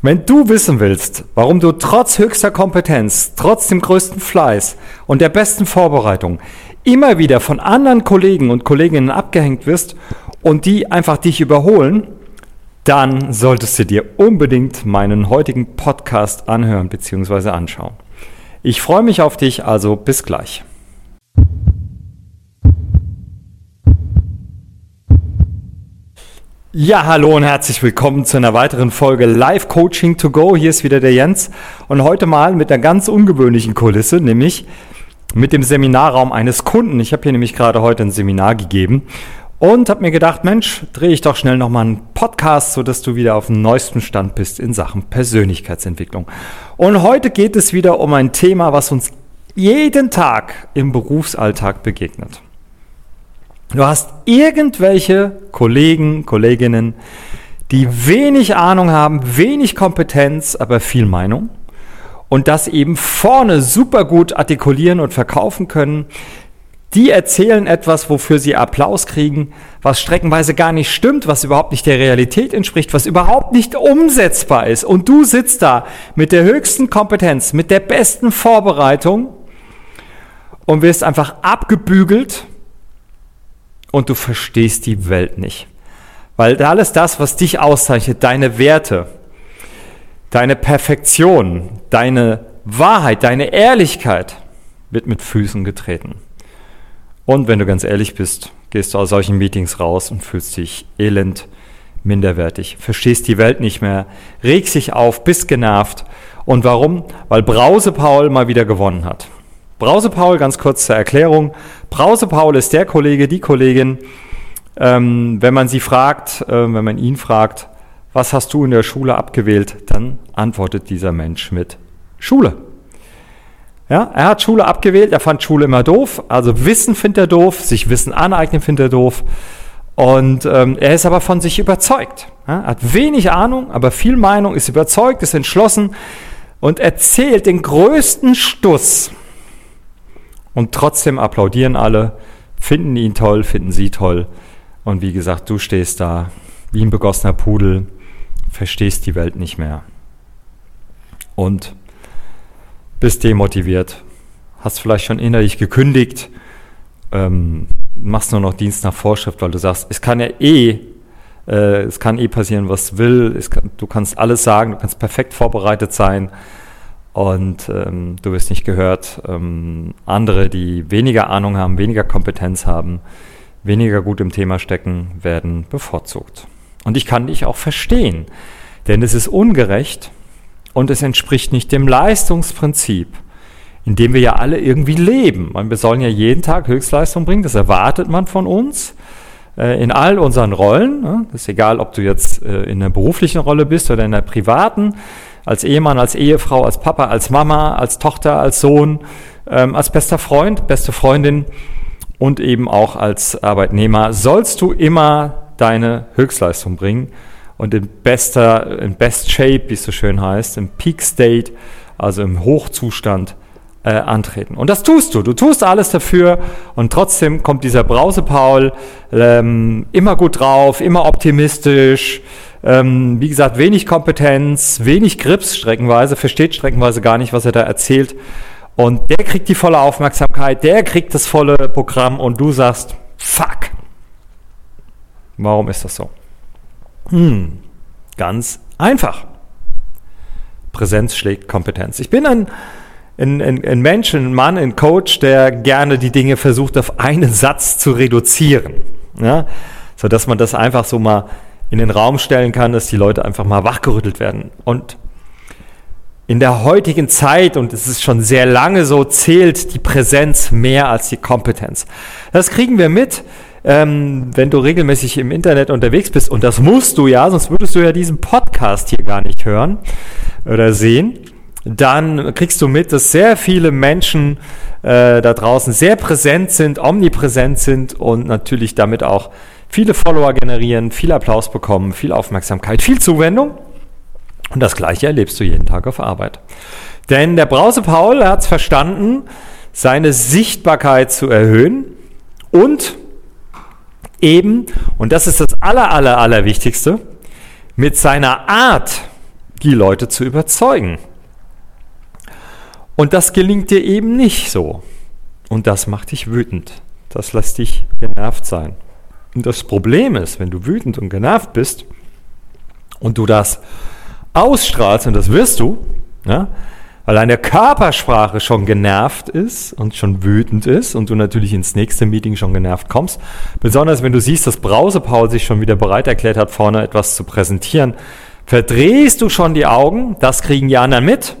Wenn du wissen willst, warum du trotz höchster Kompetenz, trotz dem größten Fleiß und der besten Vorbereitung immer wieder von anderen Kollegen und Kolleginnen abgehängt wirst und die einfach dich überholen, dann solltest du dir unbedingt meinen heutigen Podcast anhören bzw. anschauen. Ich freue mich auf dich, also bis gleich. Ja, hallo und herzlich willkommen zu einer weiteren Folge Live Coaching to Go. Hier ist wieder der Jens und heute mal mit einer ganz ungewöhnlichen Kulisse, nämlich mit dem Seminarraum eines Kunden. Ich habe hier nämlich gerade heute ein Seminar gegeben und habe mir gedacht, Mensch, drehe ich doch schnell nochmal einen Podcast, sodass du wieder auf dem neuesten Stand bist in Sachen Persönlichkeitsentwicklung. Und heute geht es wieder um ein Thema, was uns jeden Tag im Berufsalltag begegnet. Du hast irgendwelche Kollegen, Kolleginnen, die wenig Ahnung haben, wenig Kompetenz, aber viel Meinung und das eben vorne super gut artikulieren und verkaufen können. Die erzählen etwas, wofür sie Applaus kriegen, was streckenweise gar nicht stimmt, was überhaupt nicht der Realität entspricht, was überhaupt nicht umsetzbar ist. Und du sitzt da mit der höchsten Kompetenz, mit der besten Vorbereitung und wirst einfach abgebügelt und du verstehst die Welt nicht. Weil alles das, was dich auszeichnet, deine Werte, deine Perfektion, deine Wahrheit, deine Ehrlichkeit, wird mit Füßen getreten. Und wenn du ganz ehrlich bist, gehst du aus solchen Meetings raus und fühlst dich elend, minderwertig, verstehst die Welt nicht mehr, regst dich auf, bist genervt. Und warum? Weil Brause Paul mal wieder gewonnen hat. Brause Paul, ganz kurz zur Erklärung. Brause Paul ist der Kollege, die Kollegin, ähm, wenn man sie fragt, äh, wenn man ihn fragt, was hast du in der Schule abgewählt, dann antwortet dieser Mensch mit Schule. Ja, er hat Schule abgewählt, er fand Schule immer doof, also Wissen findet er doof, sich Wissen aneignen findet er doof. Und ähm, er ist aber von sich überzeugt. Ja, hat wenig Ahnung, aber viel Meinung, ist überzeugt, ist entschlossen und erzählt den größten Stuss und trotzdem applaudieren alle, finden ihn toll, finden sie toll. Und wie gesagt, du stehst da wie ein begossener Pudel, verstehst die Welt nicht mehr. Und bist demotiviert, hast vielleicht schon innerlich gekündigt, ähm, machst nur noch Dienst nach Vorschrift, weil du sagst, es kann ja eh, äh, es kann eh passieren, was will, kann, du kannst alles sagen, du kannst perfekt vorbereitet sein und ähm, du wirst nicht gehört. Ähm, andere, die weniger Ahnung haben, weniger Kompetenz haben, weniger gut im Thema stecken, werden bevorzugt. Und ich kann dich auch verstehen, denn es ist ungerecht und es entspricht nicht dem Leistungsprinzip, in dem wir ja alle irgendwie leben. wir sollen ja jeden Tag Höchstleistung bringen, das erwartet man von uns äh, in all unseren Rollen. Ne? Das ist egal, ob du jetzt äh, in einer beruflichen Rolle bist oder in einer privaten als Ehemann, als Ehefrau, als Papa, als Mama, als Tochter, als Sohn, ähm, als bester Freund, beste Freundin und eben auch als Arbeitnehmer, sollst du immer deine Höchstleistung bringen und in bester, in best shape, wie es so schön heißt, im Peak State, also im Hochzustand äh, antreten. Und das tust du. Du tust alles dafür und trotzdem kommt dieser Brause-Paul ähm, immer gut drauf, immer optimistisch, ähm, wie gesagt, wenig Kompetenz, wenig Grips streckenweise, versteht streckenweise gar nicht, was er da erzählt. Und der kriegt die volle Aufmerksamkeit, der kriegt das volle Programm und du sagst, fuck. Warum ist das so? Hm, ganz einfach. Präsenz schlägt Kompetenz. Ich bin ein, ein, ein, ein Mensch, ein Mann, ein Coach, der gerne die Dinge versucht, auf einen Satz zu reduzieren. Ja? Sodass man das einfach so mal in den Raum stellen kann, dass die Leute einfach mal wachgerüttelt werden. Und in der heutigen Zeit, und es ist schon sehr lange so, zählt die Präsenz mehr als die Kompetenz. Das kriegen wir mit, ähm, wenn du regelmäßig im Internet unterwegs bist. Und das musst du ja, sonst würdest du ja diesen Podcast hier gar nicht hören oder sehen. Dann kriegst du mit, dass sehr viele Menschen äh, da draußen sehr präsent sind, omnipräsent sind und natürlich damit auch viele Follower generieren, viel Applaus bekommen, viel Aufmerksamkeit, viel Zuwendung. Und das Gleiche erlebst du jeden Tag auf Arbeit. Denn der Brause Paul hat es verstanden, seine Sichtbarkeit zu erhöhen und eben, und das ist das aller, aller, aller Wichtigste, mit seiner Art die Leute zu überzeugen. Und das gelingt dir eben nicht so. Und das macht dich wütend. Das lässt dich genervt sein. Und das Problem ist, wenn du wütend und genervt bist und du das ausstrahlst, und das wirst du, ja, weil deine Körpersprache schon genervt ist und schon wütend ist und du natürlich ins nächste Meeting schon genervt kommst. Besonders wenn du siehst, dass Brausepaul sich schon wieder bereit erklärt hat, vorne etwas zu präsentieren, verdrehst du schon die Augen, das kriegen die anderen mit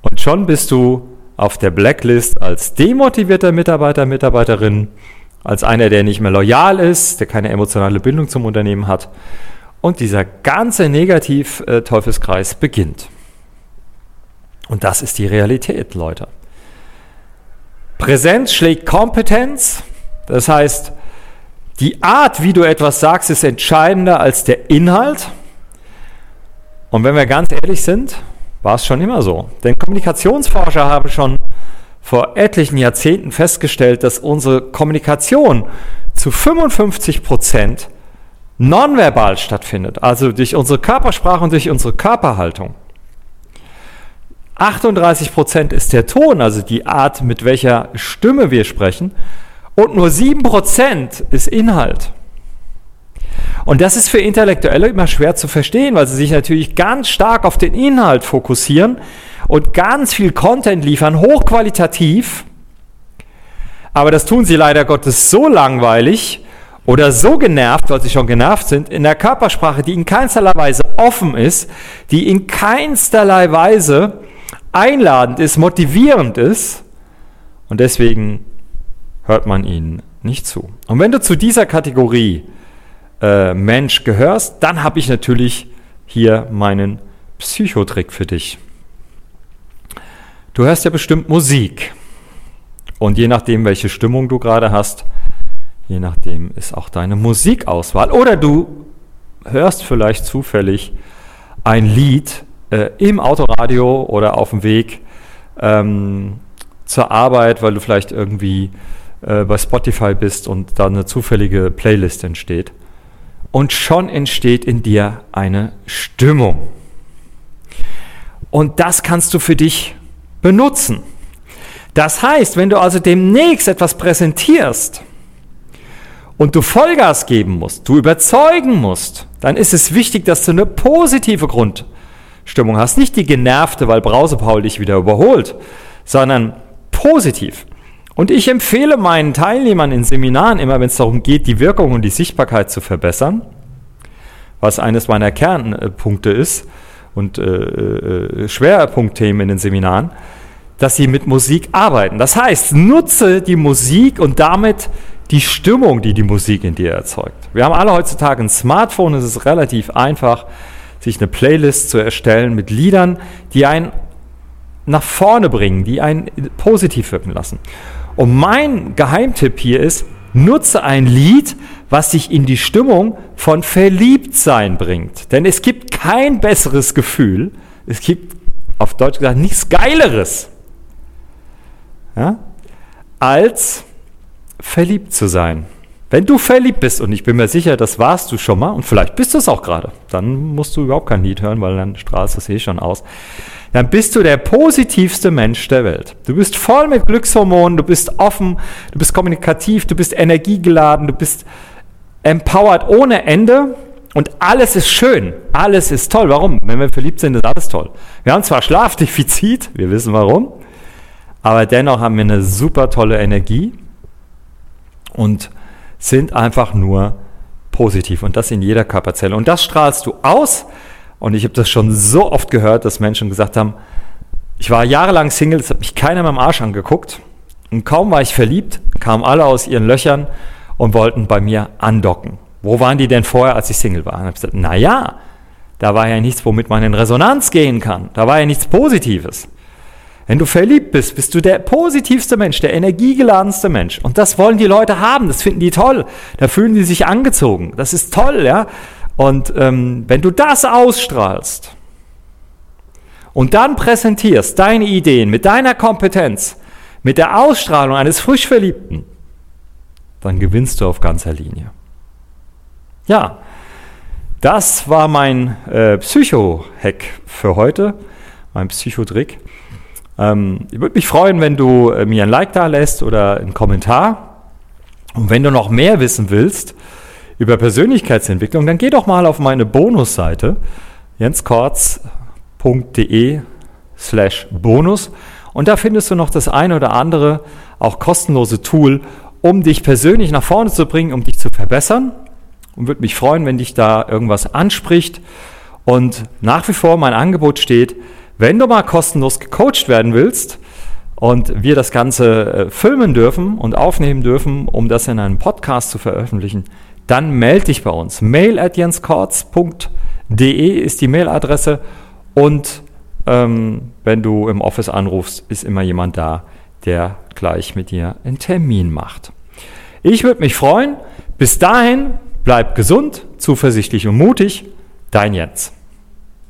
und schon bist du auf der Blacklist als demotivierter Mitarbeiter, Mitarbeiterin, als einer, der nicht mehr loyal ist, der keine emotionale Bindung zum Unternehmen hat. Und dieser ganze Negativ-Teufelskreis beginnt. Und das ist die Realität, Leute. Präsenz schlägt Kompetenz. Das heißt, die Art, wie du etwas sagst, ist entscheidender als der Inhalt. Und wenn wir ganz ehrlich sind, war es schon immer so. Denn Kommunikationsforscher haben schon vor etlichen Jahrzehnten festgestellt, dass unsere Kommunikation zu 55 Prozent nonverbal stattfindet, also durch unsere Körpersprache und durch unsere Körperhaltung. 38 Prozent ist der Ton, also die Art, mit welcher Stimme wir sprechen, und nur 7 Prozent ist Inhalt. Und das ist für Intellektuelle immer schwer zu verstehen, weil sie sich natürlich ganz stark auf den Inhalt fokussieren und ganz viel Content liefern, hochqualitativ. Aber das tun sie leider Gottes so langweilig oder so genervt, weil sie schon genervt sind, in der Körpersprache, die in keinsterlei Weise offen ist, die in keinsterlei Weise einladend ist, motivierend ist. Und deswegen hört man ihnen nicht zu. Und wenn du zu dieser Kategorie äh, Mensch gehörst, dann habe ich natürlich hier meinen Psychotrick für dich. Du hörst ja bestimmt Musik. Und je nachdem, welche Stimmung du gerade hast, je nachdem ist auch deine Musikauswahl. Oder du hörst vielleicht zufällig ein Lied äh, im Autoradio oder auf dem Weg ähm, zur Arbeit, weil du vielleicht irgendwie äh, bei Spotify bist und da eine zufällige Playlist entsteht und schon entsteht in dir eine Stimmung. Und das kannst du für dich benutzen. Das heißt, wenn du also demnächst etwas präsentierst und du Vollgas geben musst, du überzeugen musst, dann ist es wichtig, dass du eine positive Grundstimmung hast. Nicht die genervte, weil Brausepaul dich wieder überholt, sondern positiv. Und ich empfehle meinen Teilnehmern in Seminaren immer, wenn es darum geht, die Wirkung und die Sichtbarkeit zu verbessern, was eines meiner Kernpunkte ist und äh, äh, Schwerpunktthemen in den Seminaren, dass sie mit Musik arbeiten. Das heißt, nutze die Musik und damit die Stimmung, die die Musik in dir erzeugt. Wir haben alle heutzutage ein Smartphone, es ist relativ einfach, sich eine Playlist zu erstellen mit Liedern, die einen nach vorne bringen, die einen positiv wirken lassen. Und mein Geheimtipp hier ist, nutze ein Lied, was dich in die Stimmung von Verliebtsein bringt. Denn es gibt kein besseres Gefühl, es gibt auf Deutsch gesagt nichts Geileres, ja, als verliebt zu sein. Wenn du verliebt bist, und ich bin mir sicher, das warst du schon mal, und vielleicht bist du es auch gerade, dann musst du überhaupt kein Lied hören, weil dann strahlst du es eh schon aus dann bist du der positivste Mensch der Welt. Du bist voll mit Glückshormonen, du bist offen, du bist kommunikativ, du bist energiegeladen, du bist empowered ohne Ende und alles ist schön, alles ist toll. Warum? Wenn wir verliebt sind, ist alles toll. Wir haben zwar Schlafdefizit, wir wissen warum, aber dennoch haben wir eine super tolle Energie und sind einfach nur positiv und das in jeder Körperzelle. Und das strahlst du aus und ich habe das schon so oft gehört, dass Menschen gesagt haben, ich war jahrelang Single, es hat mich keiner mehr am Arsch angeguckt. Und kaum war ich verliebt, kamen alle aus ihren Löchern und wollten bei mir andocken. Wo waren die denn vorher, als ich Single war? Und ich habe gesagt, naja, da war ja nichts, womit man in Resonanz gehen kann. Da war ja nichts Positives. Wenn du verliebt bist, bist du der positivste Mensch, der energiegeladenste Mensch. Und das wollen die Leute haben, das finden die toll. Da fühlen die sich angezogen. Das ist toll, ja. Und ähm, wenn du das ausstrahlst und dann präsentierst deine Ideen mit deiner Kompetenz, mit der Ausstrahlung eines frisch Verliebten, dann gewinnst du auf ganzer Linie. Ja, Das war mein äh, Psycho-Hack für heute, mein Psychotrick. Ähm, ich würde mich freuen, wenn du äh, mir ein Like da lässt oder einen Kommentar. Und wenn du noch mehr wissen willst über Persönlichkeitsentwicklung, dann geh doch mal auf meine Bonusseite jenskortz.de slash bonus und da findest du noch das eine oder andere auch kostenlose Tool, um dich persönlich nach vorne zu bringen, um dich zu verbessern. Und würde mich freuen, wenn dich da irgendwas anspricht. Und nach wie vor mein Angebot steht, wenn du mal kostenlos gecoacht werden willst und wir das Ganze äh, filmen dürfen und aufnehmen dürfen, um das in einem Podcast zu veröffentlichen, dann melde dich bei uns. Mail at jenskortz.de ist die Mailadresse. Und ähm, wenn du im Office anrufst, ist immer jemand da, der gleich mit dir einen Termin macht. Ich würde mich freuen. Bis dahin, bleib gesund, zuversichtlich und mutig. Dein Jens.